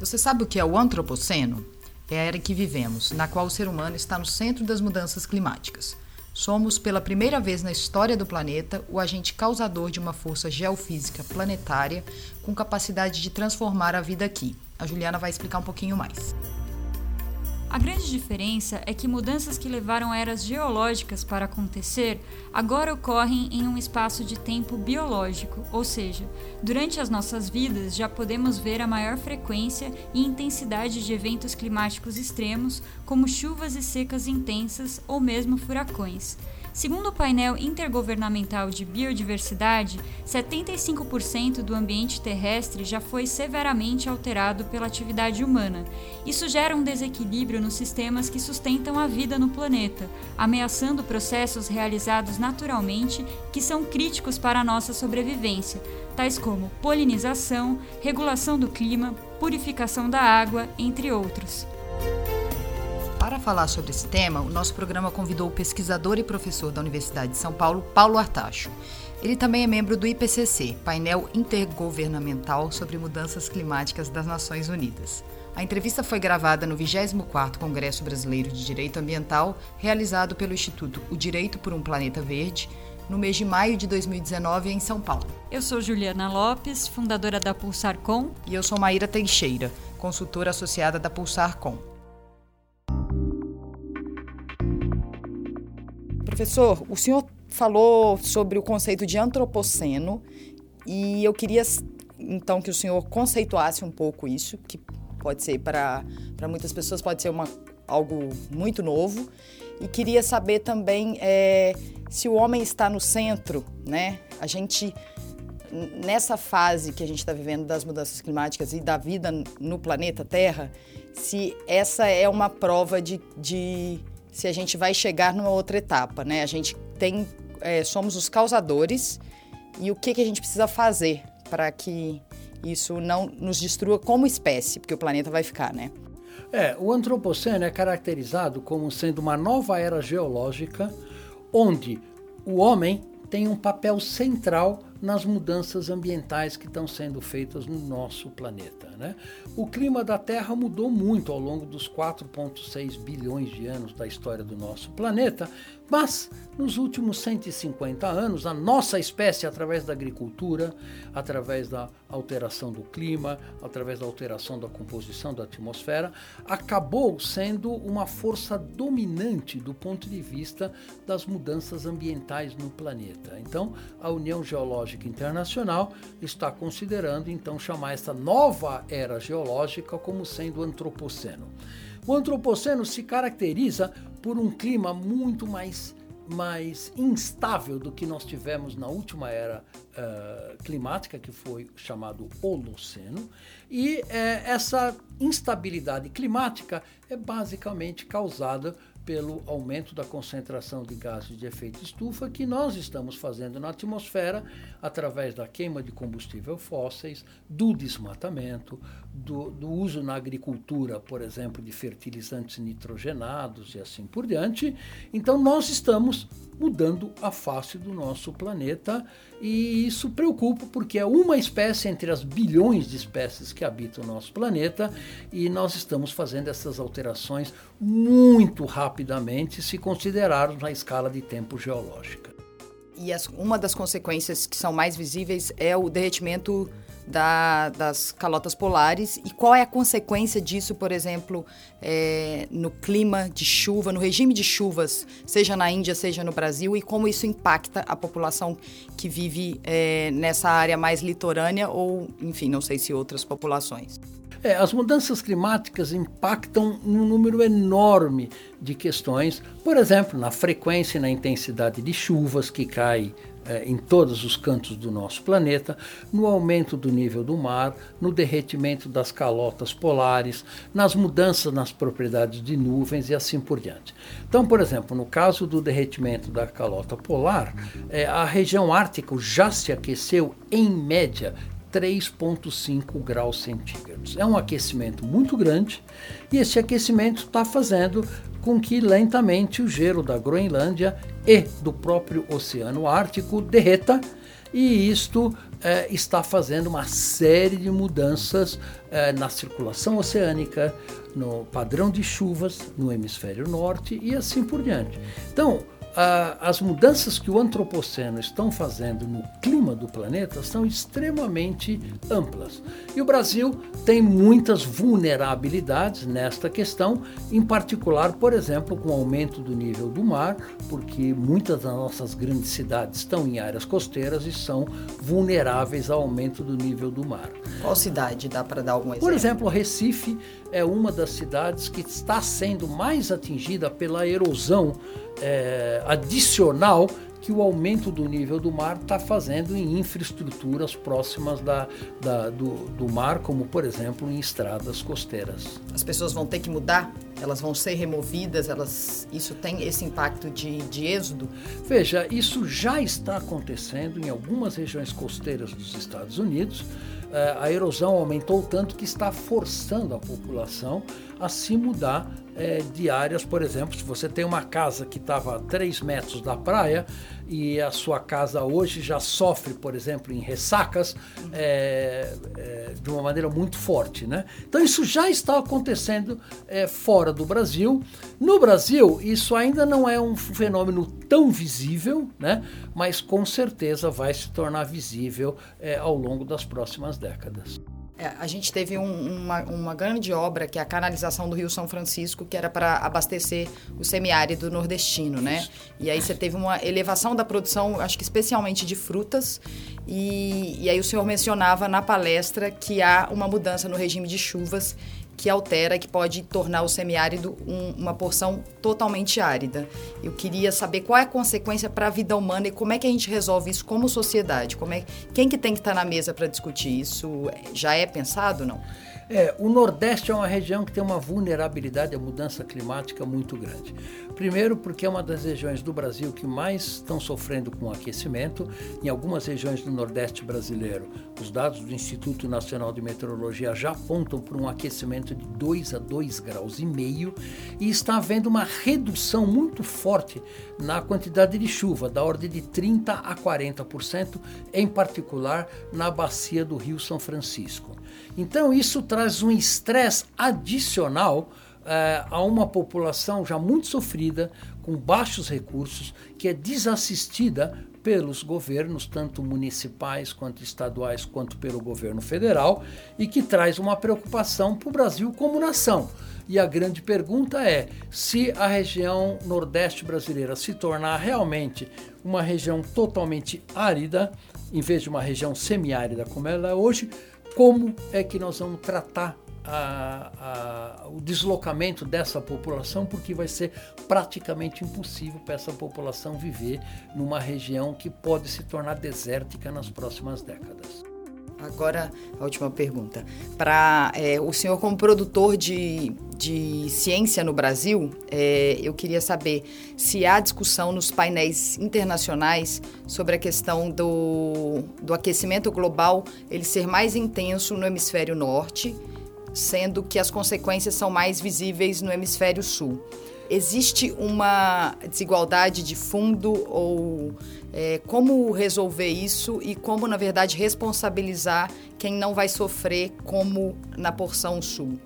Você sabe o que é o antropoceno? É a era em que vivemos, na qual o ser humano está no centro das mudanças climáticas. Somos, pela primeira vez na história do planeta, o agente causador de uma força geofísica planetária com capacidade de transformar a vida aqui. A Juliana vai explicar um pouquinho mais. A grande diferença é que mudanças que levaram eras geológicas para acontecer agora ocorrem em um espaço de tempo biológico, ou seja, durante as nossas vidas já podemos ver a maior frequência e intensidade de eventos climáticos extremos, como chuvas e secas intensas ou mesmo furacões. Segundo o painel intergovernamental de biodiversidade, 75% do ambiente terrestre já foi severamente alterado pela atividade humana. Isso gera um desequilíbrio nos sistemas que sustentam a vida no planeta, ameaçando processos realizados naturalmente que são críticos para a nossa sobrevivência, tais como polinização, regulação do clima, purificação da água, entre outros. Para falar sobre esse tema, o nosso programa convidou o pesquisador e professor da Universidade de São Paulo, Paulo Artacho. Ele também é membro do IPCC, painel intergovernamental sobre mudanças climáticas das Nações Unidas. A entrevista foi gravada no 24º Congresso Brasileiro de Direito Ambiental, realizado pelo Instituto O Direito por um Planeta Verde, no mês de maio de 2019 em São Paulo. Eu sou Juliana Lopes, fundadora da Pulsarcom. E eu sou Maíra Teixeira, consultora associada da Pulsarcom. Professor, o senhor falou sobre o conceito de antropoceno e eu queria então que o senhor conceituasse um pouco isso, que pode ser para muitas pessoas pode ser uma, algo muito novo e queria saber também é, se o homem está no centro, né? A gente nessa fase que a gente está vivendo das mudanças climáticas e da vida no planeta Terra, se essa é uma prova de, de se a gente vai chegar numa outra etapa, né? A gente tem, é, somos os causadores e o que, que a gente precisa fazer para que isso não nos destrua como espécie, porque o planeta vai ficar, né? É, o antropoceno é caracterizado como sendo uma nova era geológica onde o homem tem um papel central nas mudanças ambientais que estão sendo feitas no nosso planeta. Né? O clima da Terra mudou muito ao longo dos 4,6 bilhões de anos da história do nosso planeta, mas nos últimos 150 anos, a nossa espécie, através da agricultura, através da alteração do clima, através da alteração da composição da atmosfera, acabou sendo uma força dominante do ponto de vista das mudanças ambientais no planeta. Então, a União Geológica Internacional está considerando então chamar essa nova era geológica como sendo antropoceno. O antropoceno se caracteriza por um clima muito mais mais instável do que nós tivemos na última era uh, climática, que foi chamado Holoceno. E uh, essa instabilidade climática é basicamente causada pelo aumento da concentração de gases de efeito estufa que nós estamos fazendo na atmosfera através da queima de combustível fósseis, do desmatamento, do, do, uso na agricultura, por exemplo, de fertilizantes nitrogenados e assim por diante. Então, nós estamos mudando a face do nosso planeta e isso preocupa porque é uma espécie entre as bilhões de espécies que habitam o nosso planeta e nós estamos fazendo essas alterações muito rapidamente se considerarmos na escala de tempo geológica. E as, uma das consequências que são mais visíveis é o derretimento da, das calotas polares e qual é a consequência disso, por exemplo, é, no clima de chuva, no regime de chuvas, seja na Índia, seja no Brasil, e como isso impacta a população que vive é, nessa área mais litorânea ou, enfim, não sei se outras populações. É, as mudanças climáticas impactam num número enorme de questões, por exemplo, na frequência e na intensidade de chuvas que cai é, em todos os cantos do nosso planeta, no aumento do nível do mar, no derretimento das calotas polares, nas mudanças nas propriedades de nuvens e assim por diante. Então, por exemplo, no caso do derretimento da calota polar, é, a região ártica já se aqueceu em média 3,5 graus centígrados. É um aquecimento muito grande e esse aquecimento está fazendo com que lentamente o gelo da Groenlândia e do próprio Oceano Ártico derreta e isto é, está fazendo uma série de mudanças é, na circulação oceânica, no padrão de chuvas no hemisfério norte e assim por diante. Então, as mudanças que o antropoceno estão fazendo no clima do planeta são extremamente amplas. E o Brasil tem muitas vulnerabilidades nesta questão, em particular, por exemplo, com o aumento do nível do mar, porque muitas das nossas grandes cidades estão em áreas costeiras e são vulneráveis ao aumento do nível do mar. Qual cidade dá para dar algum exemplo? Por exemplo, Recife é uma das cidades que está sendo mais atingida pela erosão é, adicional que o aumento do nível do mar está fazendo em infraestruturas próximas da, da do, do, mar, como por exemplo em estradas costeiras. As pessoas vão ter que mudar? Elas vão ser removidas? Elas, isso tem esse impacto de, de êxodo? Veja, isso já está acontecendo em algumas regiões costeiras dos Estados Unidos. É, a erosão aumentou tanto que está forçando a população a se mudar é, de áreas, por exemplo, se você tem uma casa que estava a 3 metros da praia e a sua casa hoje já sofre, por exemplo, em ressacas é, é, de uma maneira muito forte. Né? Então isso já está acontecendo é, fora do Brasil. No Brasil, isso ainda não é um fenômeno tão visível, né? mas com certeza vai se tornar visível é, ao longo das próximas décadas. É, a gente teve um, uma, uma, grande obra, que é a canalização do Rio São Francisco, que era para abastecer o semiárido nordestino, né? E aí você teve uma elevação da produção, acho que especialmente de frutas, e, e aí o senhor mencionava na palestra que há uma mudança no regime de chuvas que altera, que pode tornar o semiárido um, uma porção totalmente árida. Eu queria saber qual é a consequência para a vida humana e como é que a gente resolve isso como sociedade. Como é, quem que tem que estar tá na mesa para discutir isso? Já é pensado, não? É, o Nordeste é uma região que tem uma vulnerabilidade à mudança climática muito grande. Primeiro, porque é uma das regiões do Brasil que mais estão sofrendo com aquecimento. Em algumas regiões do Nordeste brasileiro, os dados do Instituto Nacional de Meteorologia já apontam para um aquecimento de 2 a 2 graus e meio e está havendo uma redução muito forte na quantidade de chuva, da ordem de 30 a 40%, em particular na bacia do Rio São Francisco. Então, isso traz um estresse adicional eh, a uma população já muito sofrida, com baixos recursos, que é desassistida pelos governos, tanto municipais quanto estaduais, quanto pelo governo federal, e que traz uma preocupação para o Brasil como nação. E a grande pergunta é: se a região nordeste brasileira se tornar realmente uma região totalmente árida, em vez de uma região semiárida como ela é hoje, como é que nós vamos tratar a, a, o deslocamento dessa população, porque vai ser praticamente impossível para essa população viver numa região que pode se tornar desértica nas próximas décadas. Agora, a última pergunta. Para é, o senhor, como produtor de, de ciência no Brasil, é, eu queria saber se há discussão nos painéis internacionais sobre a questão do, do aquecimento global ele ser mais intenso no hemisfério norte, sendo que as consequências são mais visíveis no hemisfério sul. Existe uma desigualdade de fundo ou é, como resolver isso e como, na verdade, responsabilizar quem não vai sofrer como na porção sul?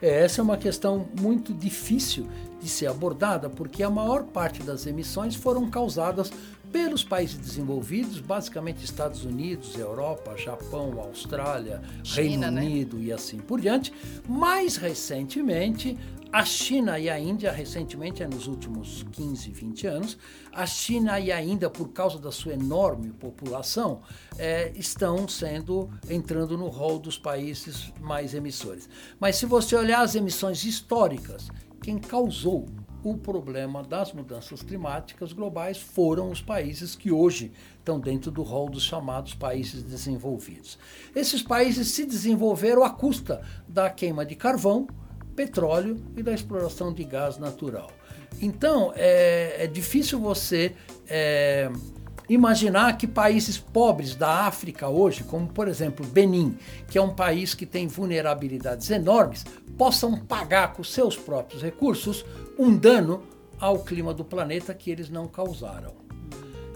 É, essa é uma questão muito difícil de ser abordada, porque a maior parte das emissões foram causadas pelos países desenvolvidos, basicamente Estados Unidos, Europa, Japão, Austrália, China, Reino né? Unido e assim por diante. Mais recentemente, a China e a Índia, recentemente, é nos últimos 15, 20 anos, a China e a Índia, por causa da sua enorme população, é, estão sendo entrando no rol dos países mais emissores. Mas se você olhar as emissões históricas, quem causou o problema das mudanças climáticas globais foram os países que hoje estão dentro do rol dos chamados países desenvolvidos. Esses países se desenvolveram à custa da queima de carvão, petróleo e da exploração de gás natural. Então, é, é difícil você é, imaginar que países pobres da África hoje, como por exemplo Benin, que é um país que tem vulnerabilidades enormes, possam pagar com seus próprios recursos um dano ao clima do planeta que eles não causaram.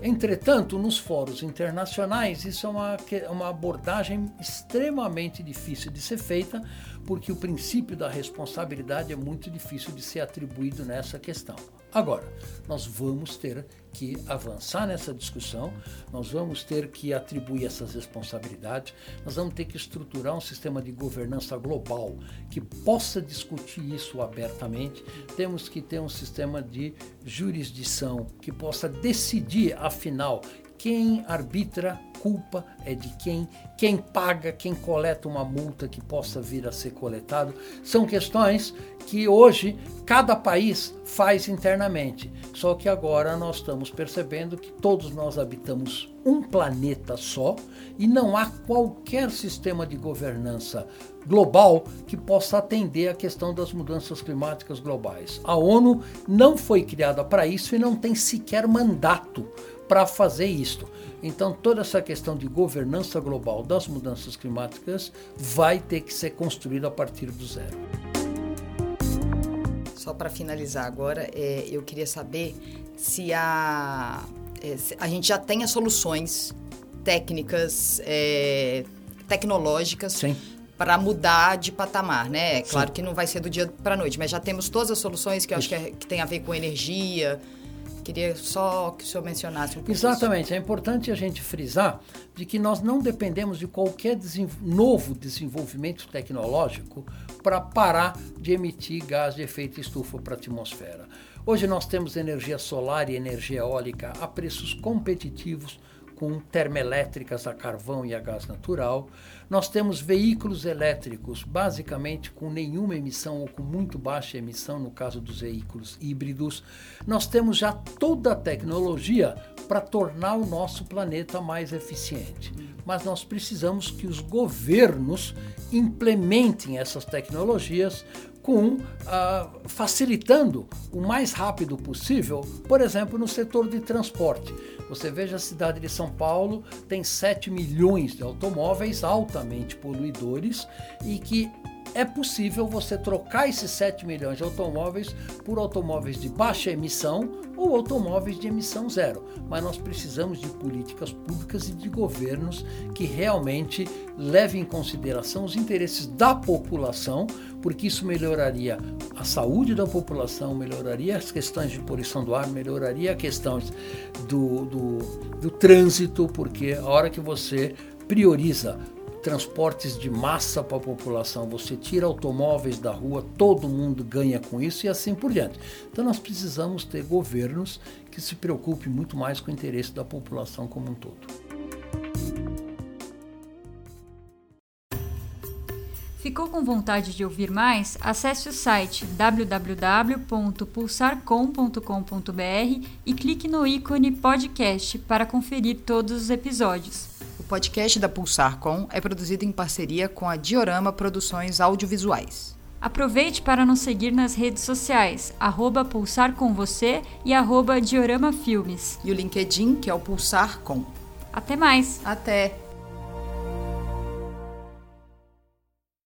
Entretanto, nos fóruns internacionais, isso é uma, uma abordagem extremamente difícil de ser feita, porque o princípio da responsabilidade é muito difícil de ser atribuído nessa questão. Agora, nós vamos ter que avançar nessa discussão, nós vamos ter que atribuir essas responsabilidades, nós vamos ter que estruturar um sistema de governança global que possa discutir isso abertamente, temos que ter um sistema de jurisdição que possa decidir, afinal, quem arbitra culpa é de quem, quem paga, quem coleta uma multa que possa vir a ser coletado. São questões que hoje cada país faz internamente. Só que agora nós estamos percebendo que todos nós habitamos um planeta só e não há qualquer sistema de governança global que possa atender a questão das mudanças climáticas globais. A ONU não foi criada para isso e não tem sequer mandato para fazer isto. Então, toda essa questão de governança global das mudanças climáticas vai ter que ser construída a partir do zero. Só para finalizar agora, é, eu queria saber se a, é, se a gente já tem as soluções técnicas, é, tecnológicas para mudar de patamar, né? É claro Sim. que não vai ser do dia para a noite, mas já temos todas as soluções que eu acho que, é, que tem a ver com energia, Queria só que o senhor mencionasse um pouco Exatamente. Isso. É importante a gente frisar de que nós não dependemos de qualquer novo desenvolvimento tecnológico para parar de emitir gás de efeito estufa para a atmosfera. Hoje nós temos energia solar e energia eólica a preços competitivos com termoelétricas a carvão e a gás natural. Nós temos veículos elétricos, basicamente com nenhuma emissão ou com muito baixa emissão, no caso dos veículos híbridos. Nós temos já toda a tecnologia para tornar o nosso planeta mais eficiente. Mas nós precisamos que os governos implementem essas tecnologias com uh, facilitando o mais rápido possível, por exemplo, no setor de transporte. Você veja a cidade de São Paulo tem 7 milhões de automóveis altamente poluidores e que é possível você trocar esses 7 milhões de automóveis por automóveis de baixa emissão ou automóveis de emissão zero. Mas nós precisamos de políticas públicas e de governos que realmente levem em consideração os interesses da população, porque isso melhoraria a saúde da população, melhoraria as questões de poluição do ar, melhoraria a questão do, do, do trânsito, porque a hora que você prioriza transportes de massa para a população, você tira automóveis da rua, todo mundo ganha com isso e assim por diante. Então nós precisamos ter governos que se preocupem muito mais com o interesse da população como um todo. Ficou com vontade de ouvir mais? Acesse o site www.pulsarcom.com.br e clique no ícone podcast para conferir todos os episódios podcast da Pulsar Com é produzido em parceria com a Diorama Produções Audiovisuais. Aproveite para nos seguir nas redes sociais, arroba Pulsar Com Você e arroba Diorama Filmes. E o LinkedIn, que é o Pulsar Com. Até mais! Até!